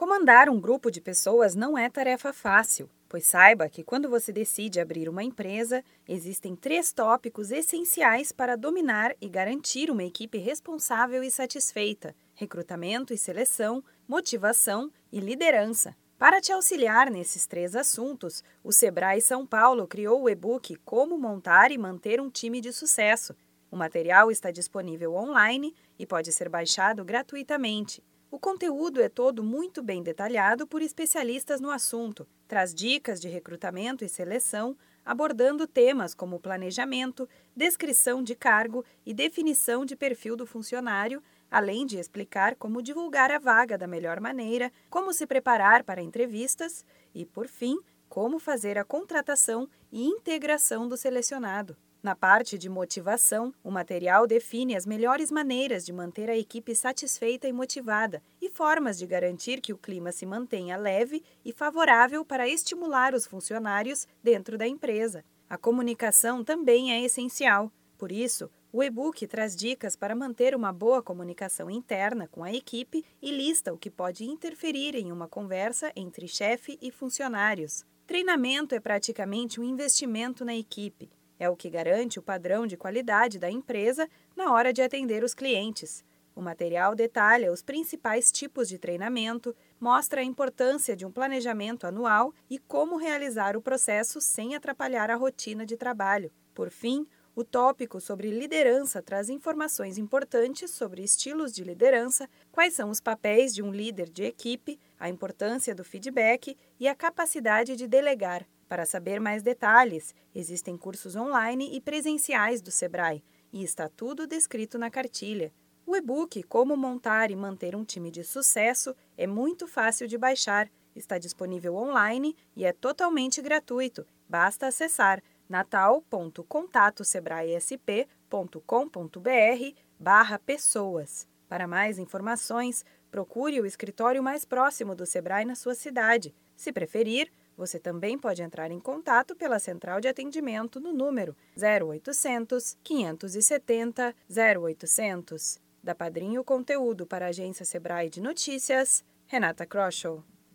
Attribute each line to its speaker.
Speaker 1: Comandar um grupo de pessoas não é tarefa fácil, pois saiba que quando você decide abrir uma empresa, existem três tópicos essenciais para dominar e garantir uma equipe responsável e satisfeita: recrutamento e seleção, motivação e liderança. Para te auxiliar nesses três assuntos, o Sebrae São Paulo criou o e-book Como Montar e Manter um Time de Sucesso. O material está disponível online e pode ser baixado gratuitamente. O conteúdo é todo muito bem detalhado por especialistas no assunto, traz dicas de recrutamento e seleção, abordando temas como planejamento, descrição de cargo e definição de perfil do funcionário, além de explicar como divulgar a vaga da melhor maneira, como se preparar para entrevistas e, por fim, como fazer a contratação e integração do selecionado. Na parte de motivação, o material define as melhores maneiras de manter a equipe satisfeita e motivada e formas de garantir que o clima se mantenha leve e favorável para estimular os funcionários dentro da empresa. A comunicação também é essencial. Por isso, o e-book traz dicas para manter uma boa comunicação interna com a equipe e lista o que pode interferir em uma conversa entre chefe e funcionários. Treinamento é praticamente um investimento na equipe. É o que garante o padrão de qualidade da empresa na hora de atender os clientes. O material detalha os principais tipos de treinamento, mostra a importância de um planejamento anual e como realizar o processo sem atrapalhar a rotina de trabalho. Por fim, o tópico sobre liderança traz informações importantes sobre estilos de liderança, quais são os papéis de um líder de equipe, a importância do feedback e a capacidade de delegar. Para saber mais detalhes, existem cursos online e presenciais do Sebrae e está tudo descrito na cartilha. O e-book Como Montar e Manter um Time de Sucesso é muito fácil de baixar, está disponível online e é totalmente gratuito. Basta acessar natal.contatosebraesp.com.br barra pessoas. Para mais informações, procure o escritório mais próximo do Sebrae na sua cidade. Se preferir, você também pode entrar em contato pela central de atendimento no número 0800 570 0800. Da Padrinho Conteúdo para a agência Sebrae de Notícias, Renata Kroschel.